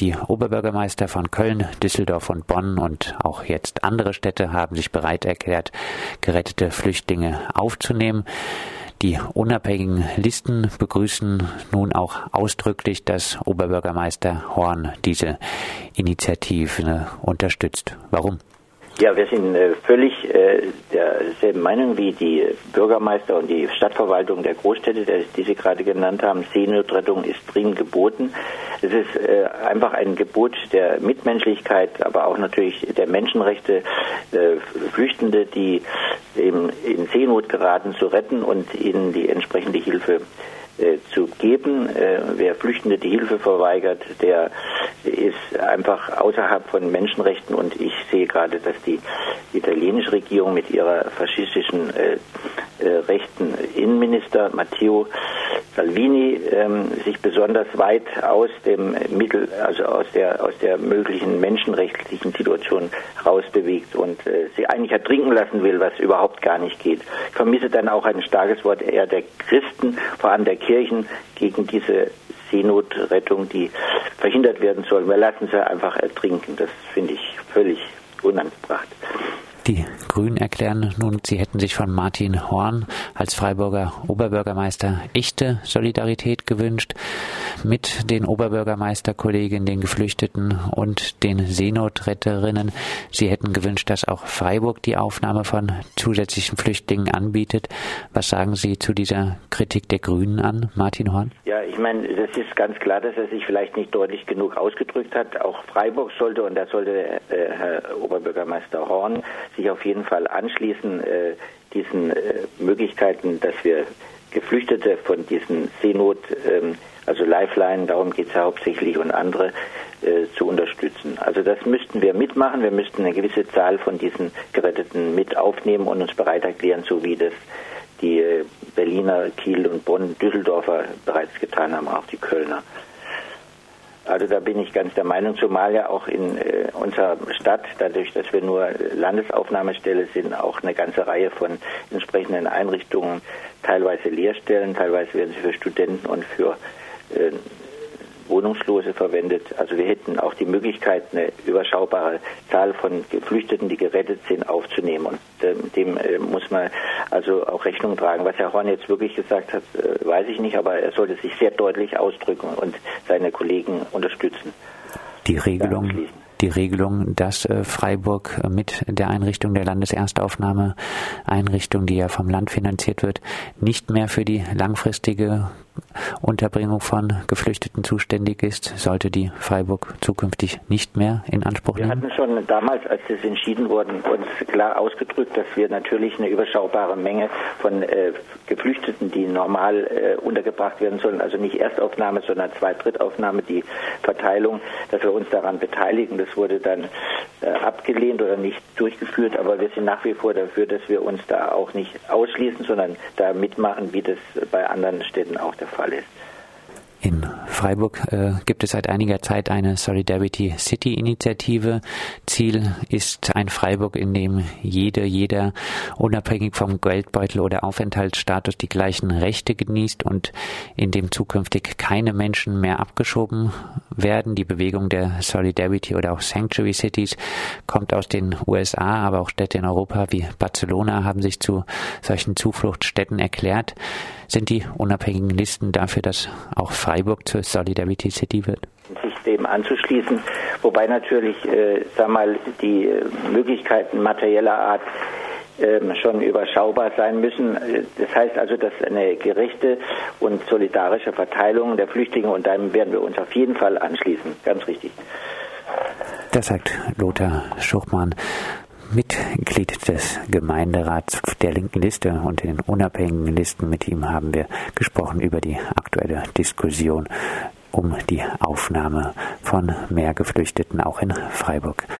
Die Oberbürgermeister von Köln, Düsseldorf und Bonn und auch jetzt andere Städte haben sich bereit erklärt, gerettete Flüchtlinge aufzunehmen. Die unabhängigen Listen begrüßen nun auch ausdrücklich, dass Oberbürgermeister Horn diese Initiative unterstützt. Warum? Ja, wir sind äh, völlig äh, derselben Meinung wie die Bürgermeister und die Stadtverwaltung der Großstädte, die Sie gerade genannt haben. Seenotrettung ist dringend geboten. Es ist äh, einfach ein Gebot der Mitmenschlichkeit, aber auch natürlich der Menschenrechte, äh, Flüchtende, die in Seenot geraten, zu retten und ihnen die entsprechende Hilfe äh, zu geben. Äh, wer Flüchtende die Hilfe verweigert, der ist einfach außerhalb von Menschenrechten und ich sehe gerade, dass die italienische Regierung mit ihrer faschistischen äh, äh, rechten Innenminister Matteo Salvini ähm, sich besonders weit aus dem Mittel, also aus der aus der möglichen menschenrechtlichen Situation rausbewegt und äh, sie eigentlich ertrinken lassen will, was überhaupt gar nicht geht. Ich vermisse dann auch ein starkes Wort eher der Christen, vor allem der Kirchen, gegen diese Seenotrettung, die verhindert werden soll. Wir lassen sie einfach ertrinken. Das finde ich völlig unangebracht. Die Grünen erklären nun, sie hätten sich von Martin Horn als Freiburger Oberbürgermeister echte Solidarität gewünscht mit den Oberbürgermeisterkolleginnen, den Geflüchteten und den Seenotretterinnen. Sie hätten gewünscht, dass auch Freiburg die Aufnahme von zusätzlichen Flüchtlingen anbietet. Was sagen Sie zu dieser Kritik der Grünen an, Martin Horn? Ja, ich meine, das ist ganz klar, dass er sich vielleicht nicht deutlich genug ausgedrückt hat. Auch Freiburg sollte, und da sollte äh, Herr Oberbürgermeister Horn sich auf jeden Fall anschließen, äh, diesen äh, Möglichkeiten, dass wir Geflüchtete von diesen Seenot, ähm, also Lifeline, darum geht es ja hauptsächlich, und andere äh, zu unterstützen. Also das müssten wir mitmachen. Wir müssten eine gewisse Zahl von diesen Geretteten mit aufnehmen und uns bereit erklären, so wie das die Berliner, Kiel und Bonn, Düsseldorfer bereits getan haben, auch die Kölner. Also da bin ich ganz der Meinung, zumal ja auch in äh, unserer Stadt, dadurch, dass wir nur Landesaufnahmestelle sind, auch eine ganze Reihe von entsprechenden Einrichtungen, teilweise Lehrstellen, teilweise werden sie für Studenten und für äh, Wohnungslose verwendet. Also wir hätten auch die Möglichkeit, eine überschaubare Zahl von Geflüchteten, die gerettet sind, aufzunehmen. Und ähm, dem äh, muss man also auch Rechnung tragen. Was Herr Horn jetzt wirklich gesagt hat, äh, weiß ich nicht, aber er sollte sich sehr deutlich ausdrücken und seine Kollegen unterstützen. Die Regelung die Regelung, dass äh, Freiburg mit der Einrichtung der Landeserstaufnahmeeinrichtung, die ja vom Land finanziert wird, nicht mehr für die langfristige Unterbringung von Geflüchteten zuständig ist, sollte die Freiburg zukünftig nicht mehr in Anspruch nehmen? Wir hatten schon damals, als das entschieden wurde, uns klar ausgedrückt, dass wir natürlich eine überschaubare Menge von äh, Geflüchteten, die normal äh, untergebracht werden sollen, also nicht Erstaufnahme, sondern Zweit-Drittaufnahme, die Verteilung, dass wir uns daran beteiligen. Das wurde dann äh, abgelehnt oder nicht durchgeführt, aber wir sind nach wie vor dafür, dass wir uns da auch nicht ausschließen, sondern da mitmachen, wie das bei anderen Städten auch der Fall ist. In Freiburg äh, gibt es seit einiger Zeit eine Solidarity City Initiative. Ziel ist ein Freiburg, in dem jede, jeder unabhängig vom Geldbeutel oder Aufenthaltsstatus die gleichen Rechte genießt und in dem zukünftig keine Menschen mehr abgeschoben werden. Die Bewegung der Solidarity oder auch Sanctuary Cities kommt aus den USA, aber auch Städte in Europa wie Barcelona haben sich zu solchen Zufluchtsstätten erklärt. Sind die unabhängigen Listen dafür, dass auch Freiburg zur Solidarity City wird? Sich dem anzuschließen, wobei natürlich, äh, sag mal, die äh, Möglichkeiten materieller Art ähm, schon überschaubar sein müssen. Das heißt also, dass eine gerechte und solidarische Verteilung der Flüchtlinge und dann werden wir uns auf jeden Fall anschließen. Ganz richtig. Das sagt Lothar Schuchmann. Mitglied des Gemeinderats der linken Liste und den unabhängigen Listen. Mit ihm haben wir gesprochen über die aktuelle Diskussion um die Aufnahme von mehr Geflüchteten auch in Freiburg.